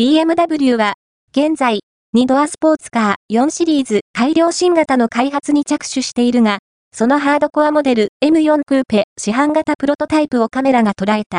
BMW は、現在、2ドアスポーツカー4シリーズ改良新型の開発に着手しているが、そのハードコアモデル M4 クーペ市販型プロトタイプをカメラが捉えた。